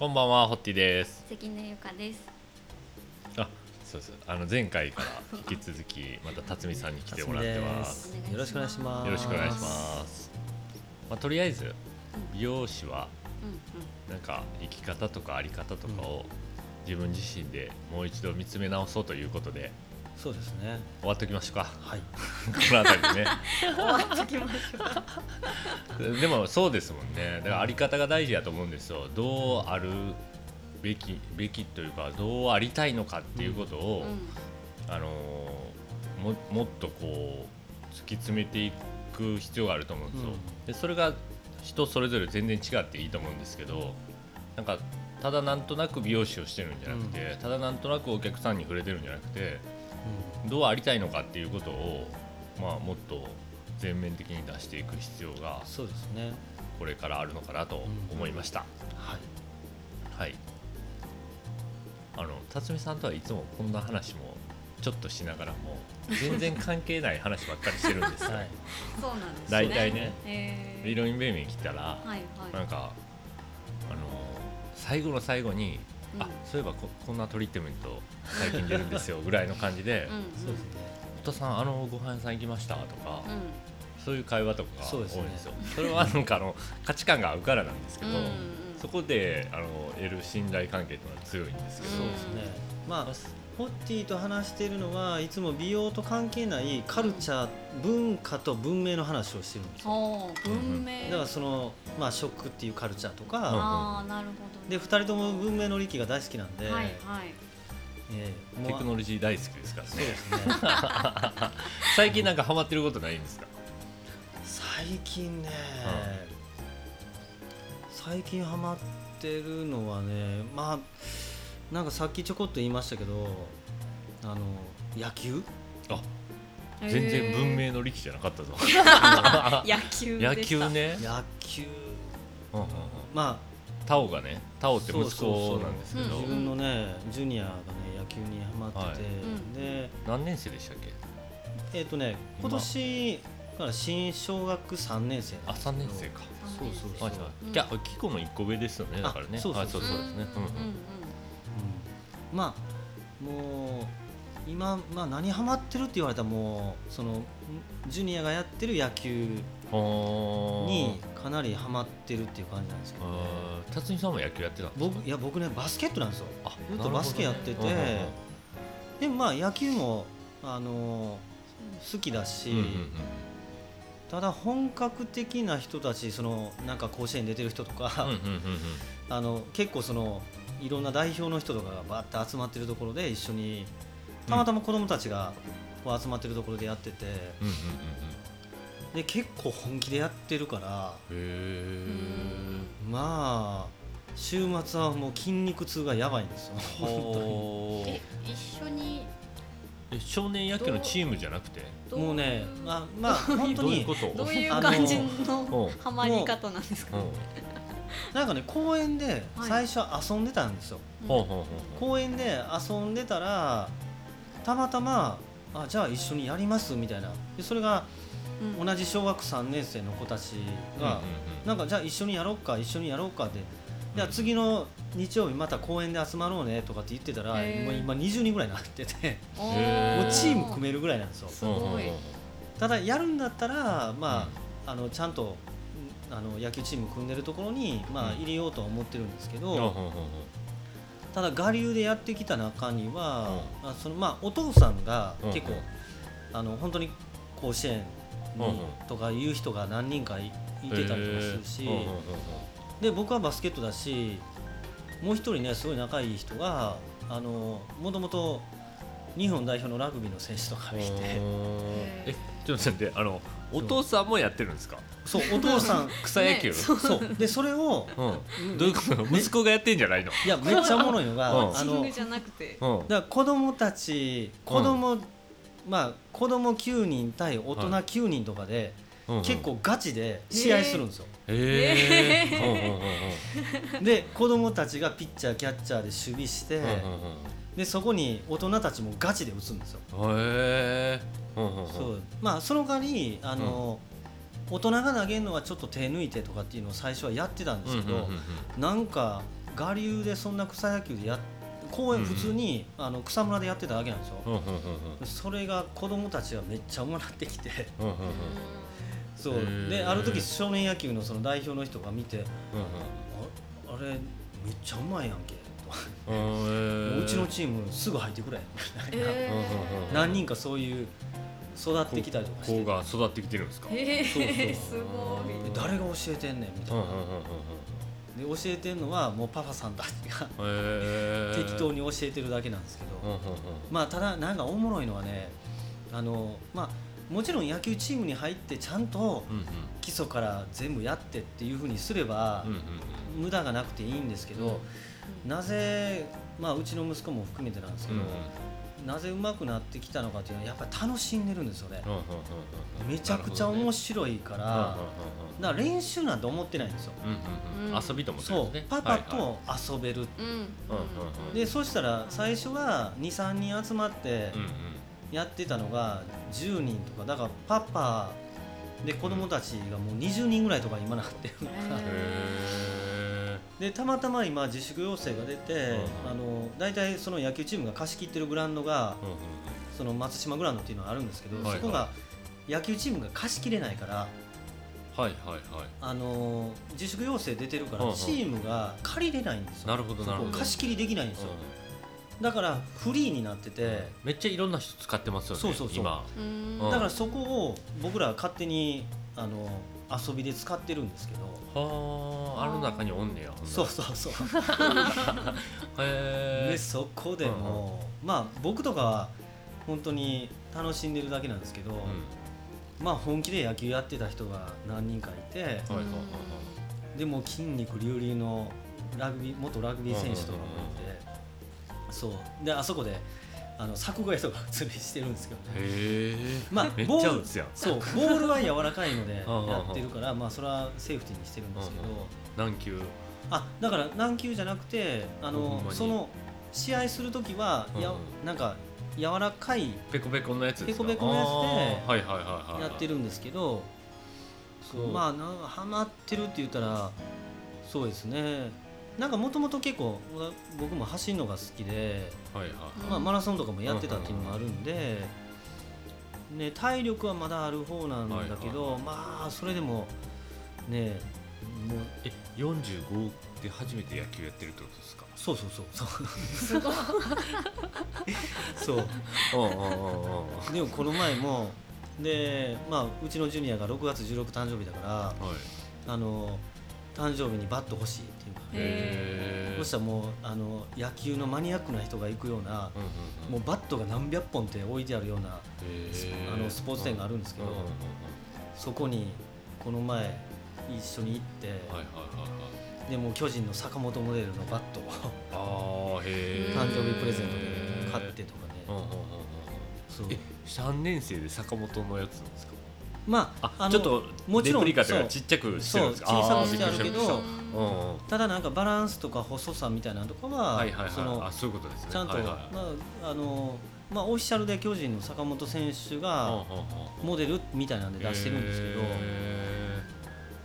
こんばんは、ホッティです。関根ゆかです。あ、そうです。あの前回から引き続きまた辰巳さんに来てもらってます。お願いしますよろしくお願いします。よろしくお願いします。まあとりあえず美容師はうんなんか生き方とかあり方とかを自分自身でもう一度見つめ直そうということでそうですね。終わっておきましょうか。はい。この辺りでね。うん。終わっときましょう。でもそうですもんねだからあり方が大事だと思うんですよどうあるべきべきというかどうありたいのかっていうことを、あのーももっとこう突き詰めていく必要があると思うんですよ、うんでそれが人それぞれ全然違っていいと思うんですけどなんかただなんとなく美容師をしてるんじゃなくて、ただなんとなくお客さんに触れてるんじゃなくてどうありたいのかっていうことを、まあ、もっと全面的に出していく必要がそうですね。これからあるのかなと思いました、はい。はいあの辰巳さんとはいつもこんな話もちょっとしながらも全然関係ない話ばっかりしてるんですよ、はい。そうなんですね。大体ねえでイロインベイビーに来たら、はいはい。なんかあの最後の最後に、うんあそういえばここんなトリートメント最近出るんですよ ぐらいの感じで。そうですね。「太田さんあのご飯屋さん行きました」とか、うそういう会話とかが多いんですよそうですねそれはなんかあの価値観が合うからなんですけど、ん。うんうん。そこであの得る信頼関係というのは強いんですけど、うんそうですね。まあ。ホッティと話しているのはいつも美容と関係ないカルチャー、文化と文明の話をしてるんですよ。文明。だからそのまあ食っていうカルチャーとか、ああなるほど。で二人とも文明の力が大好きなんで、はいはい。ええテクノロジー大好きですからねそうですね。最近なんかハマってることないんですか？最近ね、最近ハマってるのはねまあなんかさっきちょこっと言いましたけどあの野球？あ全然文明の力じゃなかったぞ。野球。野球。ね、野球。うんうんうん、まタオがねタオって息子なんですけど。うん。自分のねジュニアがね野球にハマってて、で何年生でしたっけ？えっ、とね今。年から新小学3年生あ三年生か。そうそうそう、はいはい、うん。いやキコの一個上ですよねだからね。あそうそうそう。ですね。うんうんまあもう今、まあ、何ハマってるって言われたらもうそのんジュニアがやってる野球にかなりハマってるっていう感じなんですけど、ね、辰巳さんも野球やってたんですか？僕いや僕ねバスケットなんですよ。あずっとバスケやっててね。でもまあ野球もあの好きだし、うんうんうんうん。ただ本格的な人たちそのなんか甲子園に出てる人とか、うんうんうんうん。あの結構そのいろんな代表の人とかがバーって集まってるところで一緒にたまたま子供たちがこう集まってるところでやってて、うんうんうんで結構本気でやってるからまあ週末はもう筋肉痛がやばいんですよ。ほー。え一緒に？え少年野球のチームじゃなくて？どう？いうもうねまあまあ本当に どういうこと？どういうあの感じうのん。ハマり方なんですか？うんなんかね公園ではい。最初は遊んでたんですよ、ほうほうほうほう。公園で遊んでたらたまたまあじゃあ一緒にやりますみたいな。でそれがうん。同じ小学3年生の子たちが、うなんかじゃあ一緒にやろうか一緒にやろうかでじゃあ次の日曜日また公園で集まろうねとかって言ってたらへー。もう今20人ぐらいになっててもうチーム組めるぐらいなんですよ。すごい。ただやるんだったらまあ,、あのちゃんとうんあの野球チーム組んでるところに、まあ、うん。入れようとは思ってるんですけど、ただ我流でやってきた中には、あそのまあ、お父さんがうん結構、あの本当に甲子園にとかいう人が何人かいいてたりとかするし、で僕はバスケットだしもう一人ねすごい仲いい人があのもともと日本代表のラグビーの選手とかがいて。えちょっと待ってあのお父さんもやってるんですか？そうお父さん 草野球、ねそう。でそれをうん、どういうこと？息子がやってんじゃないの？いやめっちゃおもろいのが、うん。あのじゃなくて。うん。だから子供たち子供、まあ子供9人対大人はい9人とかで、うん。うん。結構ガチで試合するんですよ、で子供たちがピッチャーキャッチャーで守備して、うんうんうんでそこに大人たちもガチで打つんですよ、へえうんうんうんそう。まあその代わりあの、大人が投げるのはちょっと手抜いてとかっていうのを最初はやってたんですけど、うんうんうんうん。なんか我流でそんな草野球でや公園うんうん普通に、あの草むらでやってただけなんですよ、うんうんうんそれが子供たちがめっちゃうまなってきて。うんうんうんそう。である時少年野球のその代表の人が見てうん。ああれめっちゃうまいやんけとうちのチームすぐ入ってくれ。みたいな、えー何人かそういう育ってきたりとかして。子が育ってきてるんですか？え すごい。で誰が教えてんねんみたいな、で教えてんのはもうパパさんたちがうんへー。適当に教えてるだけなんですけど、まあただなんかおもろいのはねあのまあもちろん野球チームに入ってちゃんと基礎から全部やってっていうふうにすれば無駄がなくていいんですけど、なぜ、まあ、うちの息子も含めてなんですけど、なぜ上手くなってきたのかっていうのはやっぱり楽しんでるんですよね。うんうんうんうんめちゃくちゃ面白いから、だうんうんから練習なんて思ってないんですよ、うんうんうん。うん。遊びと思ってるそう。んですねパパと遊べる、でそしたら最初は23人集まってやってたのが10人とかだからパパで子供たちがもう20人ぐらいとか今なってるから、でたまたま今自粛要請が出て、うん。あの大体その野球チームが貸し切ってるグラウンドがーうんうん。その松島グラウンドっていうのがあるんですけど、はいそこが野球チームが貸し切れないから、はいはいはい。あの自粛要請出てるから、チームが借りれないんですよ。なるほどなるほど。貸し切りできないんですよ、うだからフリーになってて、ん。めっちゃいろんな人使ってますよねそうそうそう。だからそこを僕らは勝手にあの遊びで使ってるんですけど、はああの中におんねやそうそうそう。へえでそこでも、まあ僕とかは本当に楽しんでるだけなんですけど、うん。まあ本気で野球やってた人が何人かいてはいはいはいはい。でも筋肉隆々のラグビー元ラグビー選手とかもいて、そう。であそこであの柵越えとか普通にしてるんですけどね。まあめっボールそうボールは柔らかいので やってるからまあそれはセーフティーにしてるんですけど、何球？あだから何球じゃなくてあのその試合する時はや、うん。なんか柔らかいペコペコのやつペコペコのやつでやってるんですけど、まあなんかハマってるって言ったらそうですねなんかもともと結構わ僕も走るのが好きで、はいはいまあ、マラソンとかもやってたっていうのもあるんで、ね、体力はまだある方なんだけど、はいはいまあそれでもねもうえ45で初めて野球やってるってことですか？そうそうそうそう。すごい。そう。うんうんうんうんでもこの前もで、まあ、うちのジュニアが6月16誕生日だからはい。あの誕生日にバット欲しいそしたらもうあの野球のマニアックな人が行くようなもうバットが何百本って置いてあるようなあのスポーツ店があるんですけどそこにこの前一緒に行って、でもう巨人の坂本モデルのバットを誕生日プレゼントで買ってとかね、うんうんうんうん。そう。え三年生で坂本のやつなんですか？まああのちょっともちろんレプリカとちっちゃくしてるんですか？小さくしてあるけどた。うんうん。ただなんかバランスとか細さみたいなのとかは、はいはいそのはい。あそういうことですね。ちゃんと、はいはい。まああのまあ、オフィシャルで巨人の坂本選手うんがモデルみたいなんで出してるんですけど、へ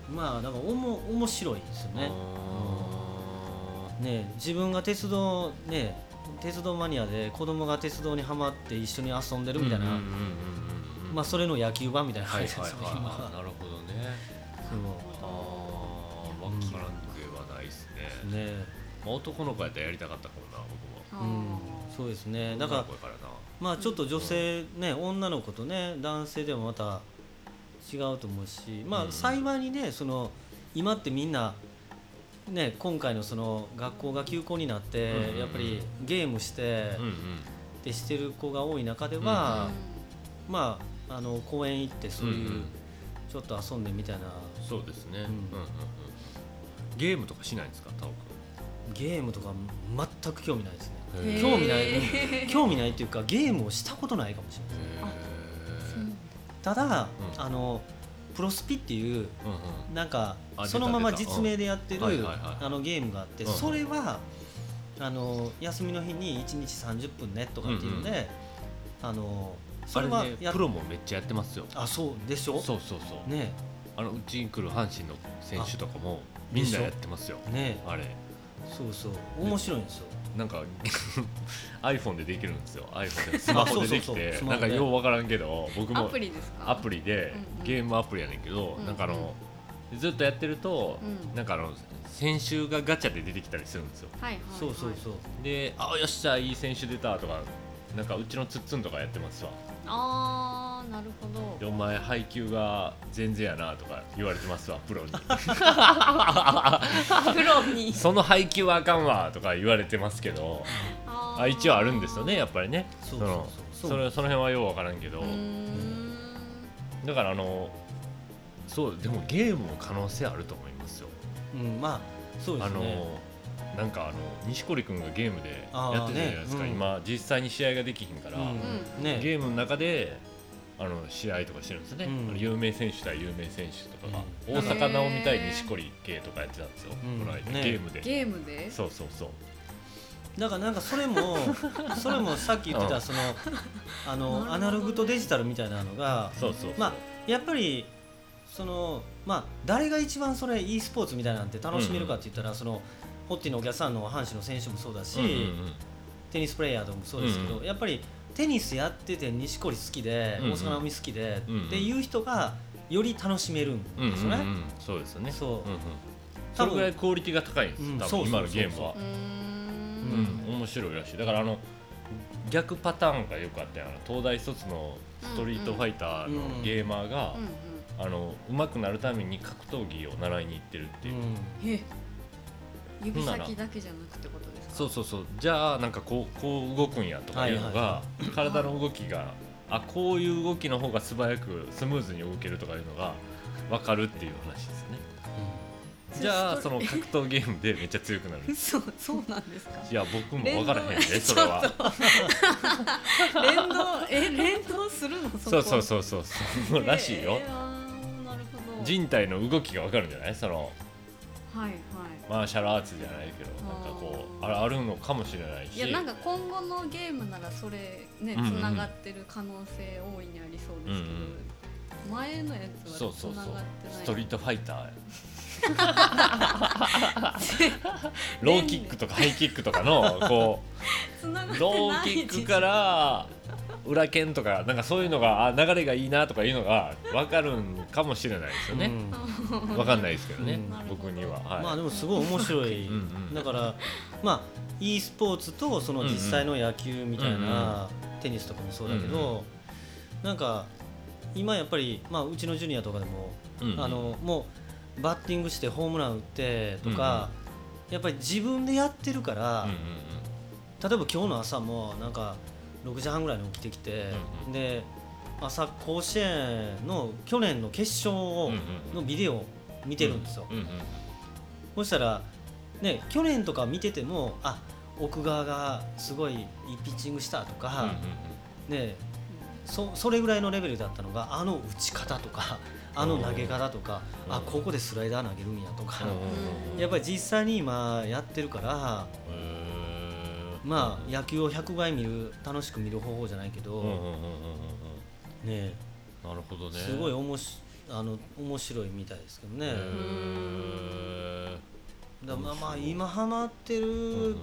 まあだからおも面白いですよー。ねあね自分が鉄道ね鉄道マニアで子供が鉄道にはまって一緒に遊んでーるみたいな、うんうんうんうんうんまあ、それの野球版みたいなはいはい感じですよ、今。はいはいなるほどね。そああ分からんくはないですね。うね。まあ男の子やったらやりたかったかもな僕もうん。そうですね。だかまあちょっと女性ね女の子とね男性でもまた違うと思うしまうん。あ幸いにねその今ってみんなね今回のその学校が休校になってうんうんうん。やっぱりゲームしてうんうん。ってしてる子が多い中ではまああの公園行ってそういううんちょっと遊んでみたいな。そうですね、うん。うんうんうん。ゲームとかしないんですかタオゲームとか全く興味ないですね。興味ない。うん 興味ないっていうかゲームをしたことないかもしれないへただ、うん。あのプロスピっていうーうんうん。なんかあそのまま実名でやってるうん。はいはいはいあのゲームがあってうんそれはあの休みの日に1日30分ねとかっていうのうんであのそあれれはやっねプロもめっちゃやってますよ。あそうでしょ？そうそうそう。ね。あのうちに来る阪神の選手とかもみんなやってますよ。ね。あれ。そうそう。面白いんですよ。なんか iPhone でできるんですよ。iPhone で。スマホでできそうそうそう。てなんかようわからんけど僕アもプリですか？アプリでうんうん。ゲームアプリやねんけど、うんなんかあのずっとやってると、うん。なんかあの先週がガチャで出てきたりするんですよ。はいはい。そうそうそう。で「あよっしゃいい選手出た」とかなんかうちのツッツンとかやってますわあーなるほど。でお前配球が全然やなとか言われてますわプロに。プロに。その配球はあかんわとか言われてますけどああ一応あるんですよねやっぱりね。そうそうのそう。それその辺はようわからんけど。だからあのそうでもゲームも可能性あると思いますよ。うんまあそうですあのねなんかあの錦織君がゲームでやってたじゃないですか、ね。うん。今実際に試合ができひんから、うん。ね。ゲームの中であの試合とかしてるんですよね、うん。有名選手対有名選手とかが、うん。大坂なおみ対錦織系とかやってたんですよ、うん。この間。ね。ゲームで、ゲームで？そうそうそう。だからなんかそれも それもさっき言ってうんたそのあのアナログとデジタルみたいなのがそうそうそう。まあやっぱりそのまあ誰が一番それ e スポーツみたいなんて楽しめるかって言ったら、そのホッティのお客さんの阪神の選手もそうだし、うんうんうん。テニスプレーヤーとかもそうですけど、うんやっぱりテニスやってて錦織好きで、うんうん。大坂なおみ好きで、うんうん。っていう人がより楽しめるんうんですよね。うんうんそうですよね。そう。うんうん。それぐらいクオリティが高いんです、うん多分今のゲームは。うん。ん面白いらしい。だからあの逆パターンがよくあったよ東大卒のストリートファイターのゲーマーが、うんあの上手くなるために格闘技を習いに行ってるっていう、うん指先だけじゃなくてことですか？そうそうそう。じゃあなんかこうこう動くんやとかいうのが、は体の動きがあこういう動きの方が素早くスムーズに動けるとかいうのが分かるっていう話ですね。うん。じゃあその格闘ゲームでめっちゃ強くなる。そうそうなんですか？いや僕も分からへんね連動それは。連動え連動するの？そこ。そうそうそうそう。そうらしいよ。人体の動きが分かるんじゃない？その。はいはいマーシャルアーツじゃないけどなんかこうあーああるのかもしれないし。いやなんか今後のゲームならそれねつうんうん。ながってる可能性大いにありそうですけど、うん前のやつはつそうそうそう。ながってない。ストリートファイター ローキックとかハイキックとかのこう ローキックから裏剣とかなんかそういうのがあ流れがいいなとかいうのが分かるんかもしれないですよね、うん。分かんないですけどね、うん。僕には、はい。まあでもすごい面白い。うんうん。だからまあ e スポーツとその実際の野球みたいな、テニスとかもそうだけど、なんか今やっぱり、まあ、うちのジュニアとかでも、うんうん。あのもうバッティングしてホームラン打ってとか、やっぱり自分でやってるから、うんうん。例えば今日の朝もなんか6時半ぐらいに起きてきて、うんうん。で朝甲子園の去年の決勝のビデオを見てるんですよ。そしたら、ね、去年とか見ててもあ奥川がすごいいいピッチングしたとうんか、ね、そそれぐらいのレベルだったのがあの打ち方とか あの投げ方とかうんあここでスライダー投げるんやとか。やっぱり実際に今やってるからまあ野球を100倍見る楽しく見る方法じゃないけど、うんうんうんうんうんね、なるほどね。すごいおもしあの面白いみたいですけどね。だまあまあ今ハマってる、うんうん。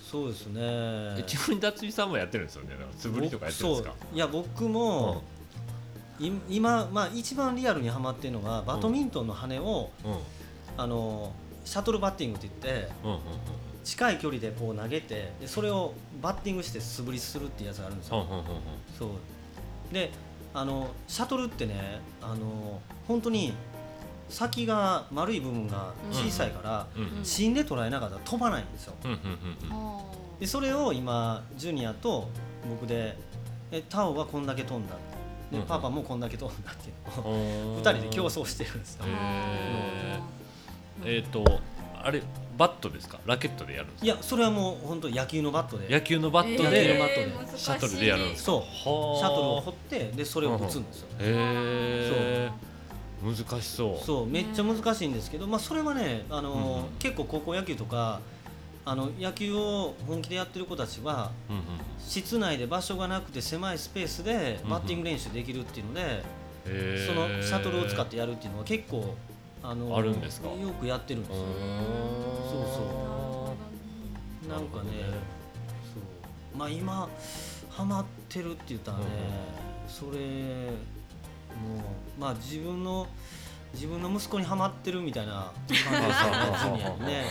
そうですね。えちなみに辰巳さんもやってるんですよね。だから素振りとかやってるんですか？いや僕も、い今、まあ、一番リアルにはまってるのがバドミントンの羽を、うん。うんあのシャトルバッティングって言ってうんうん近い距離でこう投げてでそれをバッティングして素振りするっていうやつがあるんですよ、そう。であのシャトルってねあの本当に先が丸い部分が小さいから、芯で捉えなかったら飛ばないんですよ。でそれを今ジュニアと僕でえタオはこんだけ飛んだ。で、パパもこんだけ飛んだっていう。のをうん2人で競争してるんですよ。えっとあれバットですか？ラケットでやるんですか？いやそれはもう本当野球のバットで。野球のバット野球のでバットで。難しいシャトルでやるんですか？そう。はあシャトルを放ってでそれを打つんですよ、へえ難しそう。そう。めっちゃ難しいんですけど、まあ、それはねあの、うんうん。結構高校野球とかあの野球を本気でやってる子たちはうんうん。室内で場所がなくて狭いスペースでバッティング練習できるっていうので、へえそのシャトルを使ってやるっていうのは結構あのあるんですか？よくやってるんですよ。そうなんかねそう。まあ今ハマってるって言ったらね、それもうまあ自分の自分の息子にはまってるみたいな感じですよね。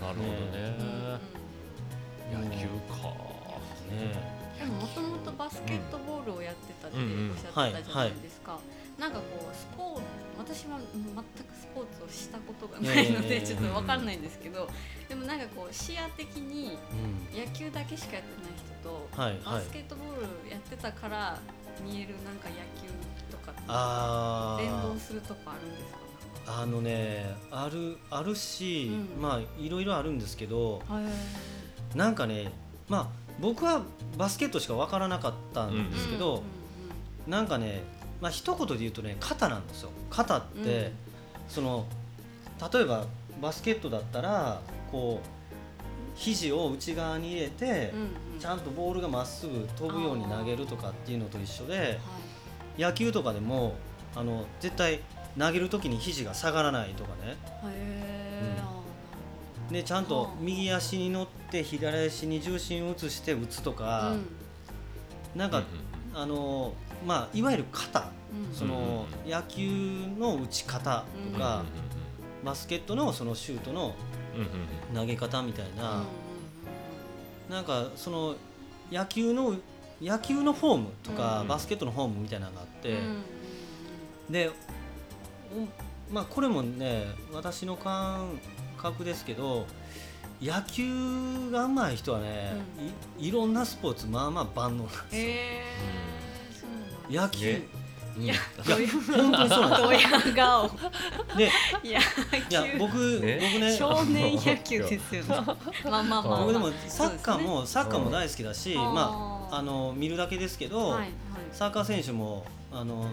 なるほどね。野球か。ね。でももともとバスケットボールをやってたっておっしゃってたじゃないですか、なんかこうスポーツ私は全くスポーツをしたことがないのでちょっと分かんないんですけどでもなんかこう視野的にうん。野球だけしかやってない人と、バスケットボールやってたから見えるなんか野球とか連動ーするとこあるんですか？あのねあるあるし、うん。まあいろいろあるんですけどなんかねまあ僕はバスケットしか分からなかったんですけど、うなんかねまあ一言で言うとね肩なんですよ。肩って、うん。その例えばバスケットだったらこう肘を内側に入れて、うんうん。ちゃんとボールがまっすぐ飛ぶように投げるとかっていうのと一緒ではい。野球とかでもあの絶対投げる時に肘が下がらないとかね。でちゃんとはあ。右足に乗って左足に重心を移して打つとなか、なんか、あのまあいわゆる肩うん。その、野球の打ち方とか、バスケットのそのシュートの投げ方みたいな、なんかその野球の野球のフォームとか、うんバスケットのフォームみたいなのがあって、でおまあこれもね私の感覚ですけど野球が上手い人はね、いいろんなスポーツまあまあ万能なんですよ。へえそうなん。野球、ね。うん。いや本当にそうなんですよ。ドヤ顔でいや僕、ね。僕ね。少年野球ですよね。まあまあまあまあ。僕でもサッカーも、サッカーも大好きだし、うん。まああの見るだけですけど、ですねはいはい。サッカー選手もあの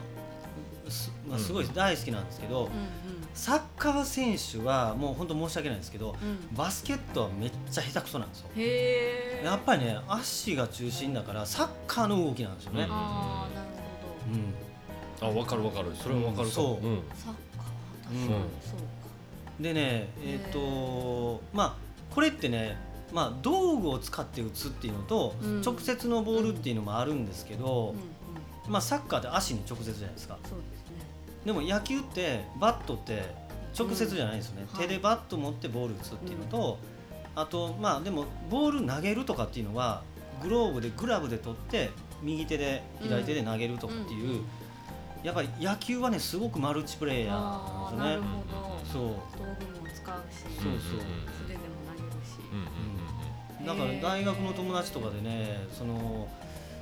す,、まあ、すごい大好きなんですけど、うんサッカー選手はもう本当申し訳ないんですけどうん。うんバスケットはめっちゃ下手くそなんですよ。やっぱりね足が中心だからサッカーの動きなんですよね、うんああなるほど。うん。あ分かる分かる。それは分かるかも。うんそう。ん。サッカー。は確かうん。にそうか。でねえっ、とまあこれってねまあ、道具を使って打つっていうのと、うん。直接のボールっていうのもあるんですけど、うんうん。まあ、サッカーって足に直接じゃないですか。そうです。ねでも野球ってバットって直接じゃないんですよね、うん。手でバット持ってボール打つっていうのと、あとまあでもボール投げるとかっていうのはグローブでグラブで取って右手で左手で投げるとかっていう、やっぱり野球はねすごくマルチプレイヤーなんですよね。なるほど。そう。道具も使うしそうそう。素手でも投げるし。うんうんだから大学の友達とかでねその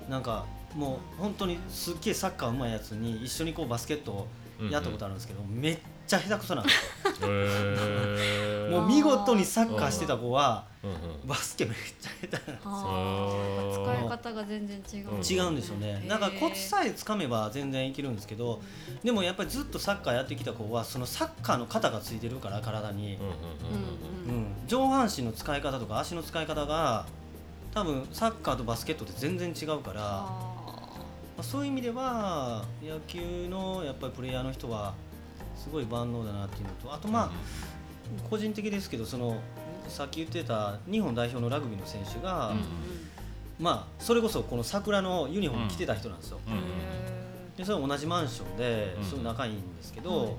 なんかもう本当にすっげえサッカーうまいやつに一緒にこうバスケットをうんやったことあるんですけど、めっちゃ下手くそなんですよ。へー。もう見事にサッカーしてた子はうんうん。バスケめっちゃ下手なんですよ。ああ使い方が全然違ううん違うんですよね。だからコツさえつかめば全然いけるんですけどでもやっぱりずっとサッカーやってきた子はそのサッカーの肩がついてるから体に。うん、うんうんうんうん。上半身の使い方とか足の使い方が多分サッカーとバスケットって全然違うから、まあ、そういう意味では野球のやっぱりプレイヤーの人はすごい万能だなっていうのとあとまあ個人的ですけどそのさっき言ってた日本代表のラグビーの選手が、うんまあそれこそこの桜のユニフォーム着てた人なんですよ。でそれは同じマンションでうんすごい仲いいんですけど、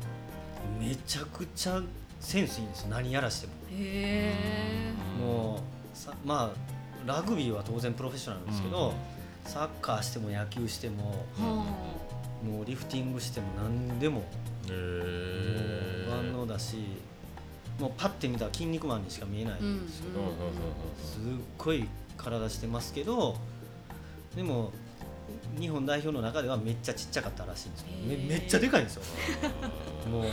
めちゃくちゃセンスいいんですよ。何やらしても。もうさまあラグビーは当然プロフェッショナルですけど、サッカーしても野球してもはもうリフティングしても何でも。万能だしもうパッて見たら筋肉マンにしか見えないんですけど、うんうんうん。すっごい体してますけどでも日本代表の中ではめっちゃちっちゃかったらしいんですよ。めめっちゃでかいんですよ。もう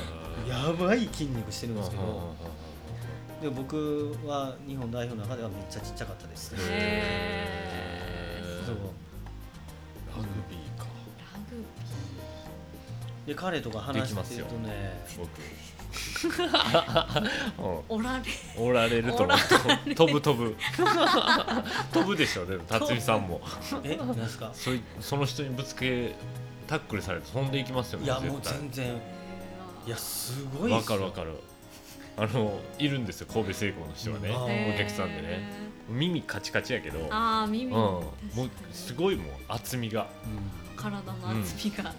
やばい筋肉してるんですけど。で僕は日本代表の中ではめっちゃちっちゃかったですラグビーか。ラグビで彼とか話してるとね僕ーおられうん。おられ。ると思う。飛ぶ飛ぶ。飛ぶでしょでも辰巳さんも。えなんですか？そいその人にぶつけタックルされて飛んでいきますよねいやもう全然。いやすごいわかるわかる。あのいるんですよ神戸製鋼の人はね、お客さんでね耳カチカチやけど。あ耳、うん、もうすごいもう厚みが、うん、体の厚みが、うん、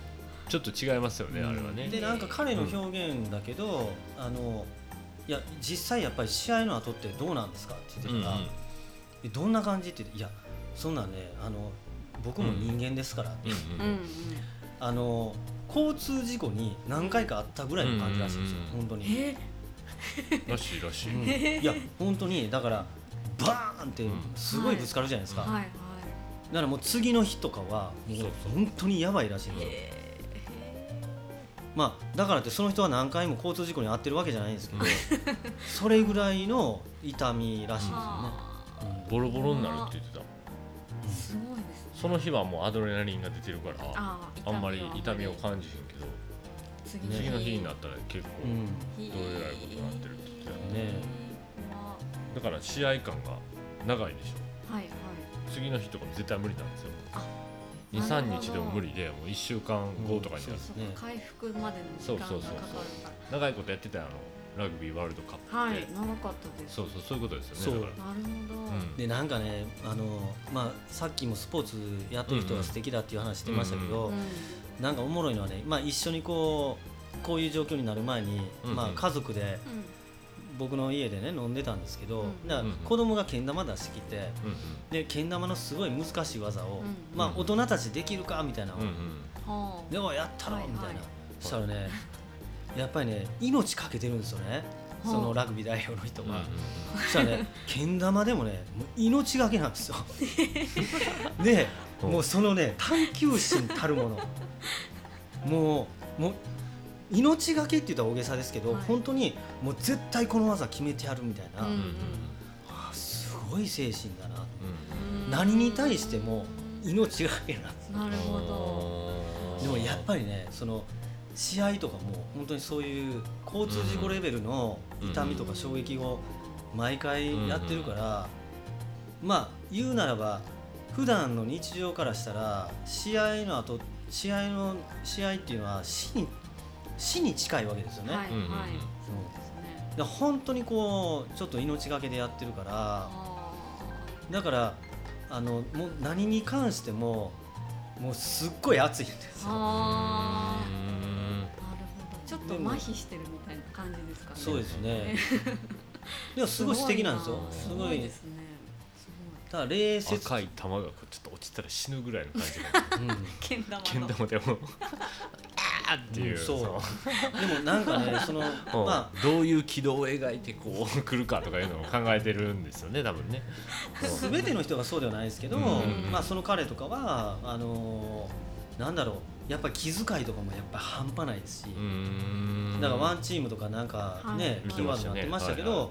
ちょっと違いますよね、あれはね。でなんか彼の表現だけど、あのいや実際やっぱり試合の後ってどうなんですかって言ってたら、うん、どんな感じっていやそんなんねあの僕も人間ですからって、あの交通事故に何回かあったぐらいの感じらしいんですよ、本当に。らしいらしい、うん、いや本当にだからバーンってすごいぶつかるじゃないですか、はい。はい。はい、だからもう次の日とかはもう本当にやばいらしいんですよまあだからってその人は何回も交通事故に遭ってるわけじゃないんですけど それぐらいの痛みらしいですよね、うん、ボロボロになるって言ってた。すごいです、ね、その日はもうアドレナリンが出てるからあんまり痛みを感じへんけど次の日。になったら結構どうえらいことになってるって言ってたねだから試合感が長いでしょ。はいはい。次の日とか絶対無理なんですよ。23日でも無理でもう1週間後とかになる、うんね、回復までの時間がかかるから。長いことやってたあのラグビーワールドカップはい長かったです。そうそうそういうことですよね。なるほど、うん、でなんかねあの、まあ、さっきもスポーツやってる人が素敵だっていう話してましたけど、うんうん、なんかおもろいのはね、まあ、一緒にこうこういう状況になる前に、まあ、家族で、僕の家でね飲んでたんですけど、うん、だから子供がけん玉出してきて、うん、でけん玉のすごい難しい技を、うん、まあ、大人たちできるかみたいなのを、でもやったろみたいな、そしたらねやっぱりね命かけてるんですよね。そのラグビー代表の人が、そしたらねけん玉でもねもう命がけなんですよ。でもうそのね探求心たるもの。もうもう命がけって言ったら大げさですけど、はい、本当にもう絶対この技決めてやるみたいな、うんうん、あすごい精神だな、うん、何に対しても命がけなんですなるほど。でもやっぱりねその試合とかも本当にそういう交通事故レベルの痛みとか衝撃を毎回やってるから、まあ言うならば普段の日常からしたら試合の後試合の試合っていうのは死に死に近いわけですよね。はい、はい、そうですね。本当にこうちょっと命がけでやってるからだからあのもう何に関してももうすっごい熱いんですよ。なるほどちょっと麻痺してるみたいな感じですかね。そうですね。でもすごい素敵なんですよ。すごいですね。ただ冷静赤い玉がちょっと落ちたら死ぬぐらいの感じが、うん、けん玉でもっていう、うん、そう。でもなんかねその、まあ、どういう軌道を描いてこう来るかとかいうのを考えてるんですよね多分ね。全ての人がそうではないですけど、うん。まあ、その彼とかはあのー、なんだろうやっぱり気遣いとかもやっぱ半端ないですし。だからワンチームとかなんかね、キーワードになってましたけど、はいはい、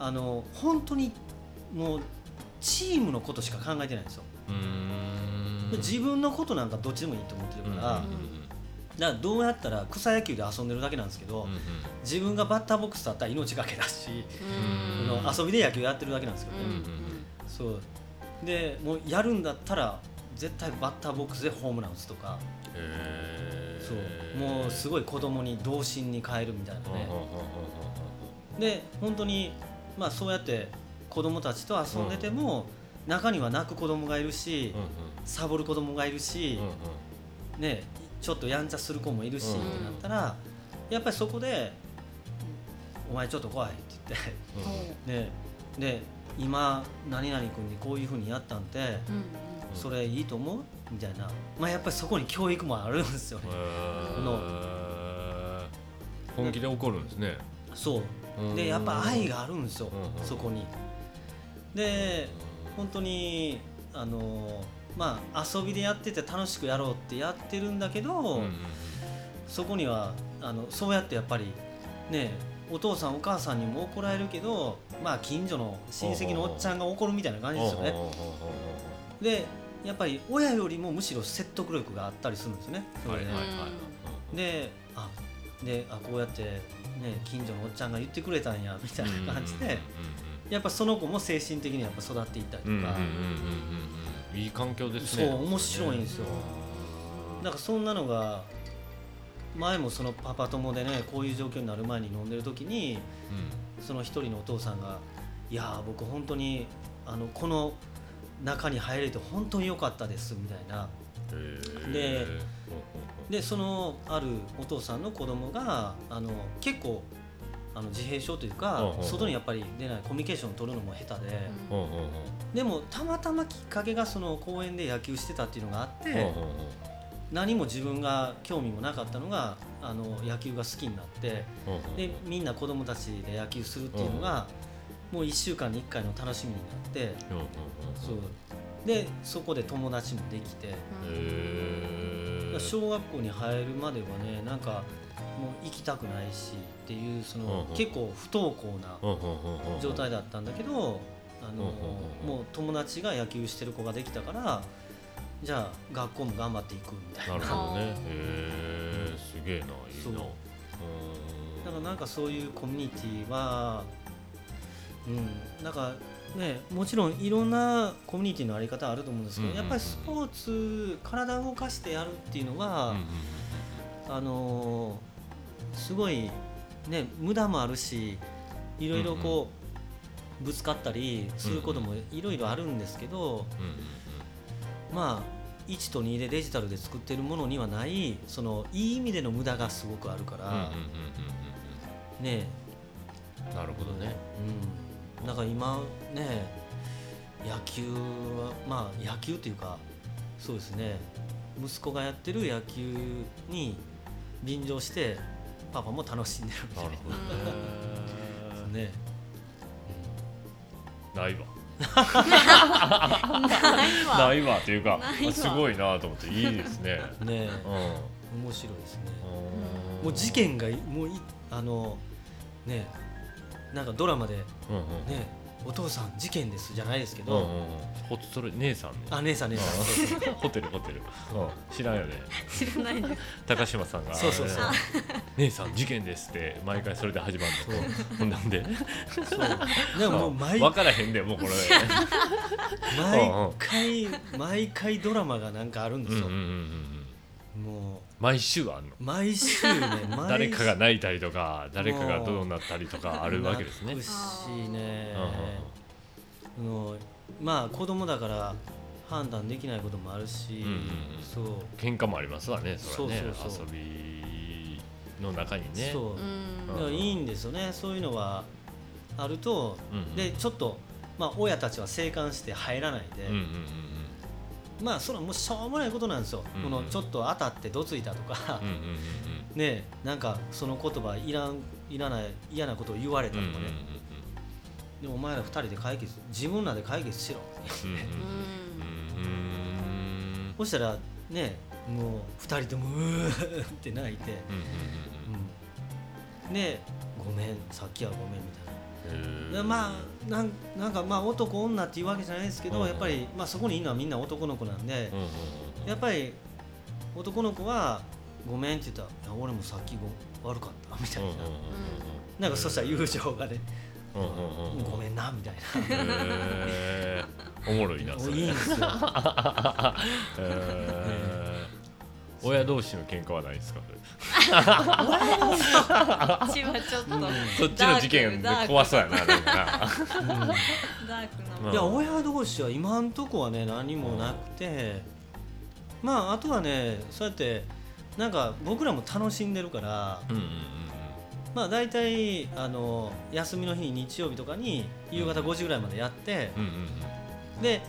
あの本当にもうチームのことしか考えてないんですよ。自分のことなんかどっちでもいいと思ってるから、だからどうやったら草野球で遊んでるだけなんですけど、うんうん、自分がバッターボックスだったら命がけだし、の遊びで野球やってるだけなんですけどね、うんうん、そう。でもうやるんだったら絶対バッターボックスでホームラン打つとか。そう。もうすごい子供に童心に変えるみたいなね。で本当にまあそうやって子供たちと遊んでても、中には泣く子供がいるし、うんうん、サボる子供がいるし、うんうん、ねちょっとやんちゃする子もいるし、ってなったらやっぱりそこで「お前ちょっと来い」って言って、でで今何々君にこういうふうにやったんて、それいいと思う？みたいな、まあ、やっぱりそこに教育もあるんですよね。本気で怒るんですね。そう。でやっぱ愛があるんですよ、そこに。で本当にあのまあ遊びでやってて楽しくやろうってやってるんだけど、うんうん、そこにはあのそうやってやっぱりねお父さんお母さんにも怒られるけどまあ近所の親戚のおっちゃんが怒るみたいな感じですよね。でやっぱり親よりもむしろ説得力があったりするんですよね。それで、であであこうやって、ね、近所のおっちゃんが言ってくれたんやみたいな感じで、やっぱその子も精神的にやっぱ育っていったりとか。いい環境ですねそう面白いんですよ。だからそんなのが前もそのパパ友でねこういう状況になる前に飲んでる時にうん。その一人のお父さんが「いやー僕本当にあのこの中に入れて本当に良かったです」みたいな。ででそのあるお父さんの子供があの結構あの自閉症というか外にやっぱり出ないコミュニケーション取るのも下手で、でもたまたまきっかけがその公園で野球してたっていうのがあって、何も自分が興味もなかったのがあの野球が好きになってでみんな子供たちで野球するっていうのが、もう1週間に1回の楽しみになってそう。でそこで友達もできて。小学校に入るまではねなんかもう行きたくないしっていうその、結構不登校な状態だったんだけど、あのもう友達が野球してる子ができたからじゃあ学校も頑張っていくみたいな。なるほどね。へえすげえないいそう。なうだからなんかそういうコミュニティはうん。なんかねもちろんいろんなコミュニティのあり方あると思うんですけど、やっぱりスポーツ体を動かしてやるっていうのは、あのーすごいね無駄もあるしいろいろこう、ぶつかったりすることもいろいろあるんですけど、まあ1と2でデジタルで作ってるものにはないそのいい意味での無駄がすごくあるから、ねうんなるほどね。うん、だから今ね野球はまあ野球っていうかそうですね。息子がやってる野球に便乗してパパも楽しんでるみたな。いるほどね。なね、ないわ。ないわ。ないわっていうかすごいなと思っていいですね。うんねうん。面白いですね。うん。もう事件がもういあのねなんかドラマでうんうんねお父さん事件ですじゃないですけど、うんうんうん。ほそれ姉さんね。あ姉さん姉さん。そうそうう。んホテルホテル。うん。知らんよね。知らないです高島さんがそうそうそう。姉さん事件ですって毎回それで始まるそう。のなんで。そう。でももう毎分からへんでもうこれ。毎回毎回ドラマがなんかあるんですよ、うんうんうんうんも毎週あんの？う毎週ね毎誰かが泣いたりとか誰かがどうなったりとかあるわけですね。泣くしね。うんうんあのまあ子供だから判断できないこともあるし、うんうんうん。そう。喧嘩もありますわねそれはねそうそうそう。遊びの中にね。そう、うん。いいんですよね。そういうのはあると、うんうんでちょっとまあ親たちは静観して入らないで、うんうんうんまあそれはもうしょうもないことなんですよ、うんうんこのちょっと当たってどついたとか、ねなんかその言葉いらんいらない嫌なことを言われたとかね、でもお前ら二人で解決自分らで解決しろ。そしたらねもう二人ともうーって泣いて、うん。でごめんさっきはごめんみたいな。うん。でまあなんなんかまあ男女っていうわけじゃないですけど、うんやっぱり、まあ、そこにいるのはみんな男の子なんでうん、うんうん。やっぱり男の子は「ごめん」って言ったらいや「俺もさっきご悪かった」みたいな、なんかそしたら友情がねうんうんうん。うんごめんなみたいへー。おもろいななそれ。いいんですよ。へー親同士の喧嘩はないですか？うちはちょっと、うん。そっちの事件で怖そうやな。なんかないや親同士は今んとこはね何もなくてまああとはねそうやってなんか僕らも楽しんでるからうんうんまあ大体あの休みの日日曜日とかに夕方5時ぐらいまでやってうんうんうん。で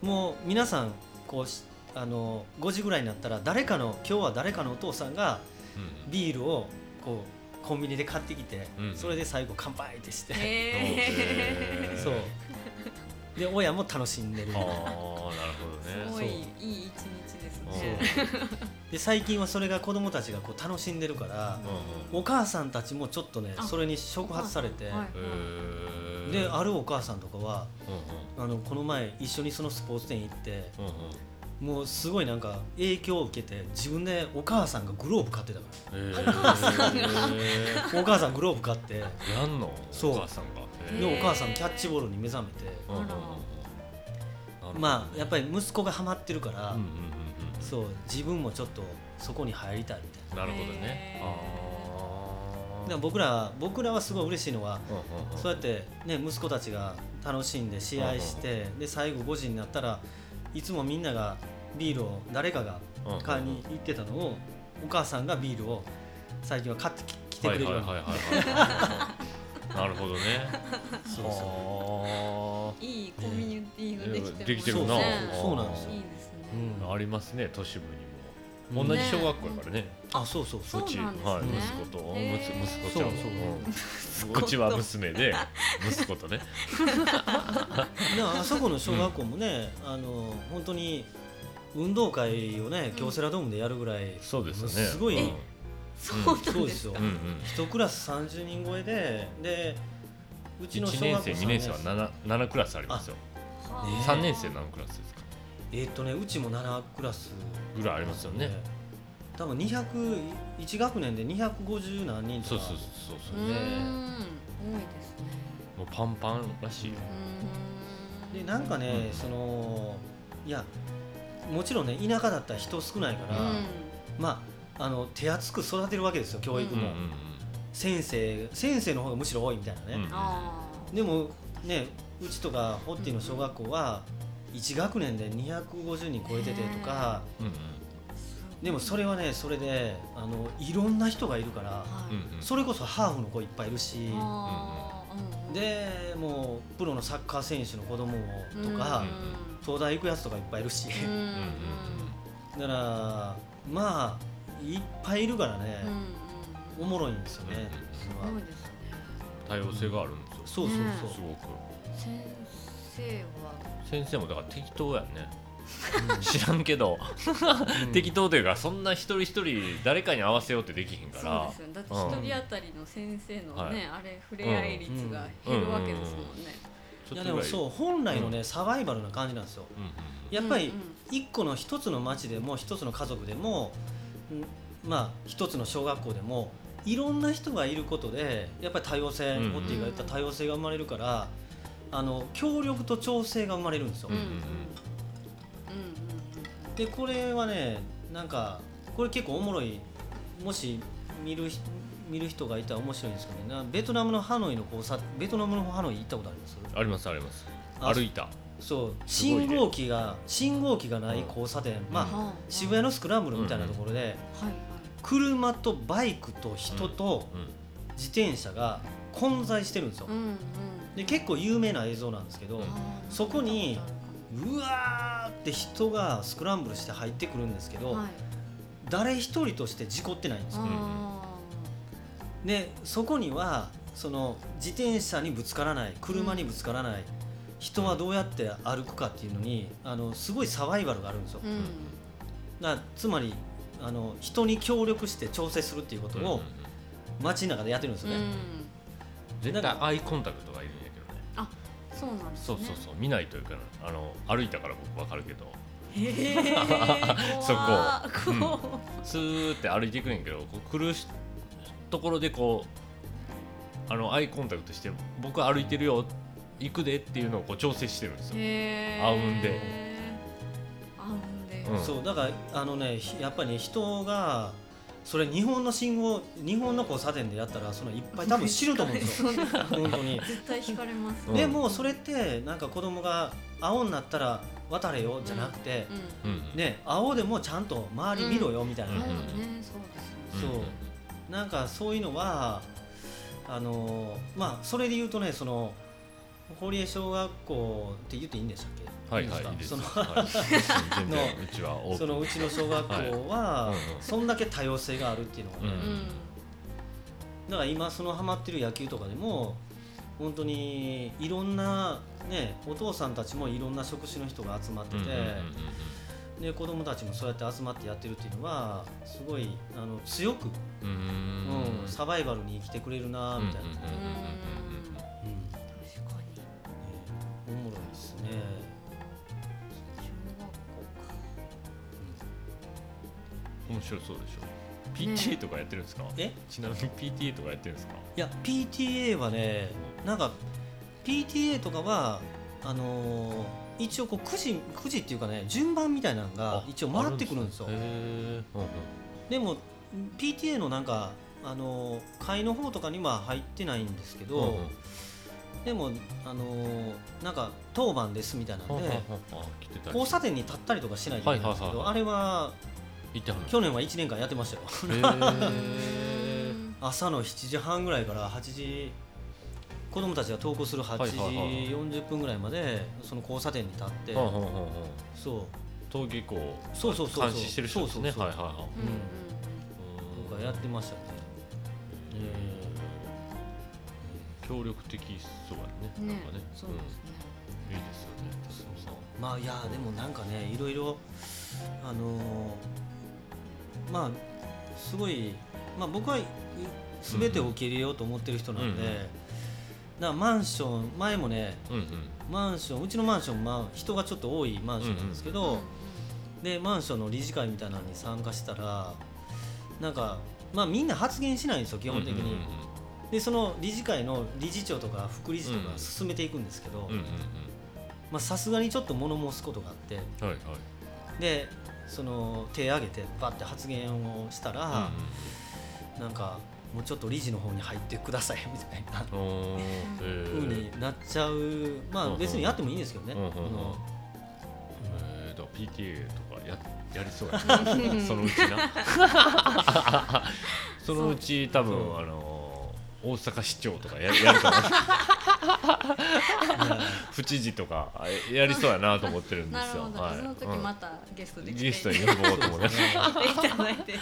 もう皆さんこうしあの5時ぐらいになったら誰かの今日は誰かのお父さんがうんビールをこうコンビニで買ってきて、うんそれで最後乾杯ってして、そう。で親も楽しんでる。ああなるほどね。ごいいい一日ですね。で最近はそれが子供たちがこう楽しんでるから、うんうん。お母さんたちもちょっとねあそれに触発されて、であるお母さんとかはうんうん。あのこの前一緒にそのスポーツ店行ってうんうんもうすごいなんか影響を受けて自分でお母さんがグローブ買ってたかへー。らお母さんグローブ買って。やんの？そう。お母さんが？へでー。お母さんキャッチボールに目覚めて。まあやっぱり息子がハマってるから、うんうんうんうん。そう自分もちょっとそこに入りたいみたいな。るほどね。僕ら僕らはすごい嬉しいのは、そうやってね息子たちが楽しんで試合して、で最後5時になったらいつもみんながビールを誰かが買いに行ってたのをお母さんがビールを最近は買ってき来てくれるように。なるほどね。そうそいいコミュニティができてるなそうそう。なんですよ。いいですね。う、うん。ありますね都市部にうん。も同じ小学校やからね。あそうそうそう。うち、はい、息子と、息子息子ちゃんそうう。んうちは娘で息子とね。だからあそこの小学校もね、あの本当に運動会をね京セラドームでやるぐらい、そうですよね。すごい、うん。そうですよ。一クラス30人超えででうちの1小学校年生。2年生は 7, 7クラスありますよ。はあね3年生何クラスですか？えーっとねうちも7クラスぐらいありますよね。多分201学年で250何人とか。そうそうそうそうう。ーん。多いねですね。もうパンパンらしいよ。でなんかね、うん。そのいやもちろんね田舎だったら人少ないから、うん。まああの手厚く育てるわけですよ教育も、うんうん先生先生の方がむしろ多いみたいなね、でもねうちとかホッティの小学校は1学年で250人超えててとかでもそれはねそれであのいろんな人がいるからはいうんうん。それこそハーフの子いっぱいいるしでもうプロのサッカー選手の子供もとか東大行くやつとかいっぱいいるし。うんうんうん。だからまあいっぱいいるからね。うんうんおもろいんですよねすそれは。ごいですね多様性があるんですよ。そうそうねそう。すごく。先生は？先生もだから適当やね知らんけど。うん。適当というかそんな一人一人誰かに合わせようってできひんかそうらですよね。だってうん一人当たりの先生のはいねあれ触れ合い率が減るわけですもんね。いやでもそう本来のねサバイバルな感じなんですよ。やっぱり一個の一つの町でも一つの家族でもんまあ一つの小学校でもいろんな人がいることでやっぱり多様性、うんうん。オッティが言った多様性が生まれるからあの協力と調整が生まれるんですよ、うんうんでこれはねなんかこれ結構おもろい。もし見る人見る人がいたら面白いんですけどね。なベトナムのハノイの交差ベトナムのハノイ行ったことあります？ありますあります。あ歩いた。そう。信号機が信号機がない交差点、まあ、はあ渋谷のスクランブルみたいなところで、車とバイクと人とうん。自転車が混在してるんですよ。うんうん。で結構有名な映像なんですけどそこにうわーって人がスクランブルして入ってくるんですけど、はい。誰一人として事故ってないんですよ。あでそこにはその自転車にぶつからない車にぶつからない、人はどうやって歩くかっていうのにあのすごいサバイバルがあるんですよ、ーうん。だつまりあの人に協力して調整するっていうことをうんうんうん。街の中でやってるんですよね、うん。絶対アイコンタクトがそうなんですね。そうそうそう見ないというかあの歩いたから僕分かるけど。そこ。うん。ーって歩いていくねんけどこう来るしところでこうあのアイコンタクトして僕歩いてるよ行くでっていうのをこう調整してるんですよ。あうんであうんでうんそうだからあのねひやっぱり、ね、人がそれ日本の信号日本の交差点でやったらそのいっぱい多分死ぬと思うんですよ。本当に。絶対惹かれます。うん。でもそれってなんか子供が青になったら渡れよじゃなくて、うんうんうん。ね青でもちゃんと周り見ろよみたいな、うんそうねそうですね。そう。なんかそういうのはあのまあそれで言うとねその堀江小学校って言っていいんでしたっけ？はいはいいいです。そのはい。全然 うちはそのうちの小学校は、はい。うんうん。そんだけ多様性があるっていうのがね、うん。うんだから今そのハマってる野球とかでも本当にいろんなねお父さんたちもいろんな職種の人が集まってて、うんうんうんうんで子供たちもそうやって集まってやってるっていうのはすごいあの強く、うん。サバイバルに生きてくれるなみたいな、うんおもろいですね、小学校か。面白そうでしょ。PTA とかやってるんですか？え？ちなみに PTA とかやってるんですか？いや PTA はねなんか PTA とかはあのー一応こうくじくじっていうかね順番みたいなのが一応回ってくるんですよ。へえうんうん。でも PTA のなんかあの会の方とかには入ってないんですけど、うんうん、でもあのなんか当番ですみたいなんで交差点に立ったりとかしないといけないんですけど、あれは去年は1年間やってましたよ。朝の7時半ぐらいから8時子供たちが登校する8時40分ぐらいまでその交差点に立って、そう。登下校そうそうそう監視してる人ですね。はいはいはい。うん、やってましたね、えー、協力的そうやね。なんかね。そうですね、いいですよね。まあいやでもなんかねいろいろあのー、まあすごいまあ僕は全てを受け入れようと思ってる人なんで、うんうん。だからマンション前もね、うんうん、マンションうちのマンション、まあ、人がちょっと多いマンションなんですけど、うんうん、でマンションの理事会みたいなのに参加したらなんか、まあ、みんな発言しないんですよ基本的に。うんうんうんでその理事会の理事長とか副理事とか進めていくんですけどさすがにちょっと物申すことがあって、はいはい、でその手挙げてバッて発言をしたら、うんうん、なんかもうちょっと理事の方に入ってくださいみたいな。ふうになっちゃう。まあ別にやってもいいんですけどね。えー、PTA とかややりそうやね。そのうちな。そのうち多分あの大阪市長とかや やるかな府知事とかやりそうやなと思ってるんですよ。はい、その時またゲストでゲストに呼ぼうと思って。いただいて。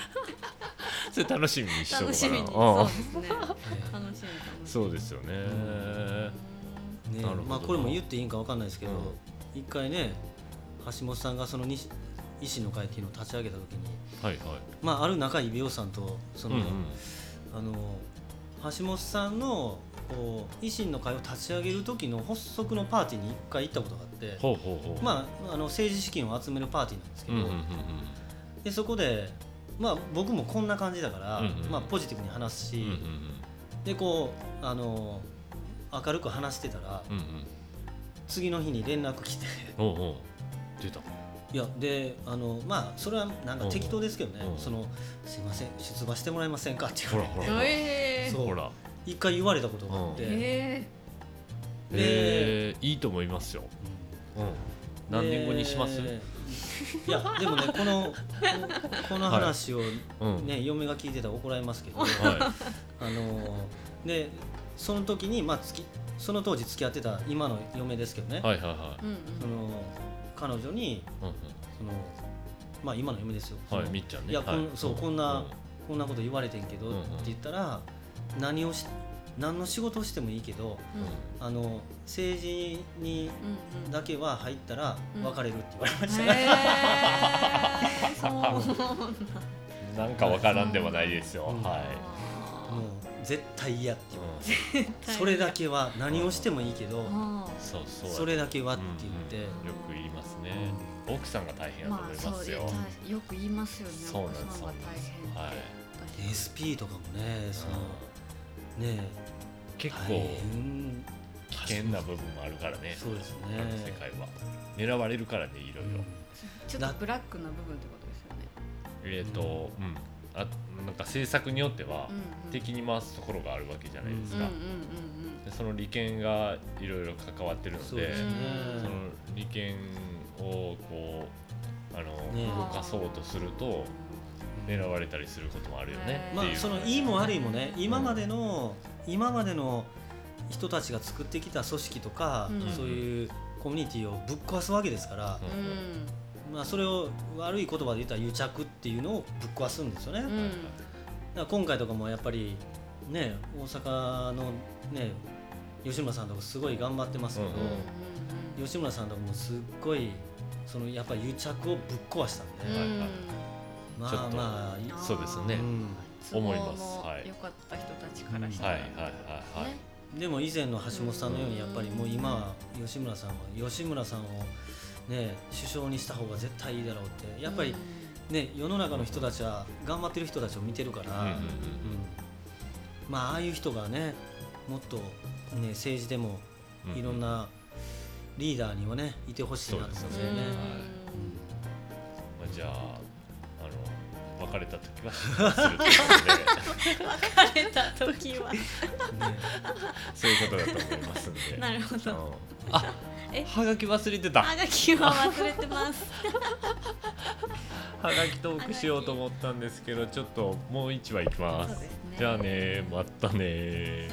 それ楽しみにしとこうかな。楽しみに。そうですね。楽しみそうですよね。ね、まあこれも言っていいんかわかんないですけど、一回ね橋本さんがその維新の会っていうのを立ち上げた時に、はいはい、まあある仲いい美容師さんとその、あの橋本さんのこう維新の会を立ち上げる時の発足のパーティーに1回行ったことがあってまあ、あの政治資金を集めるパーティーなんですけど、うんうんうん、でそこで、まあ、僕もこんな感じだから、うんうん、まあ、ポジティブに話すし、うんうんうん、でこうあの明るく話してたら、うんうん、次の日に連絡来ておうおう。出たいやであのまあそれはなんか適当ですけどね、そのすいません出馬してもらえませんかって言われて、えー、そう。一回言われたことがあって、えー、えー、いいと思いますよ、うん、何年後にします、いやでもねこのこの話をね、はい。うん、嫁が聞いてたら怒られますけど、はい、あのでその時にまあきその当時付き合ってた今の嫁ですけどね、はいはいはい、その彼女に、うんうん、そのまあ今の嫁ですよ。はい、みっちゃんね。いや、はい、そう、こんな、こんなこと言われてんけど、って言ったら、何をし何の仕事をしてもいいけど、うん、あの政治にだけは入ったら別れるって言われました、ね、なんかわからんでもないですよ、はい。もう絶対嫌って言われて、それだけは何をしてもいいけど、そうそうそれだけはって言って、よく言いますね、奥さんが大変やと思いますよ、よく言いますよね。そうなんですはい。SP とかもねその、ね結構危険な部分もあるからね。そうですね。世界は。狙われるからねいろいろ、ちょっとブラックな部分ってことですよね。えっ、ー、とうん、あなんか政策によっては敵に回すところがあるわけじゃないですか、でその利権がいろいろ関わってるので、ね、その利権をこうあの、ね、動かそうとすると狙われたりすることもあるよね。まあそのいいも悪いもね今までの、うん、今までの人たちが作ってきた組織とか、うん、そういうコミュニティをぶっ壊すわけですから、うん、まあそれを悪い言葉で言ったら癒着っていうのをぶっ壊すんですよね。だから今回とかもやっぱりね大阪のね吉村さんとかすごい頑張ってますけど、吉村さんとかもすっごいそのやっぱり癒着をぶっ壊したんで。はいはい。まあまあ。そうですね、思います。はい。良かった人たちからしたら、はいはいはいはい、でも以前の橋本さんのようにやっぱりもう今は吉村さんは吉村さんをね首相にした方が絶対いいだろうって。やっぱりね世の中の人たちは頑張ってる人たちを見てるから、うんまあああいう人がねもっとね政治でもいろんなリーダーにはねいてほしいなと思うんですよね。じゃあ別れた時は 別れた時は、ね、そういうことだと思いますんで。なるほど、うん、あえ？はがき忘れてた。はがきは忘れてます。はがきトークしようと思ったんですけどちょっともう一話いきます、ね、じゃあねまたね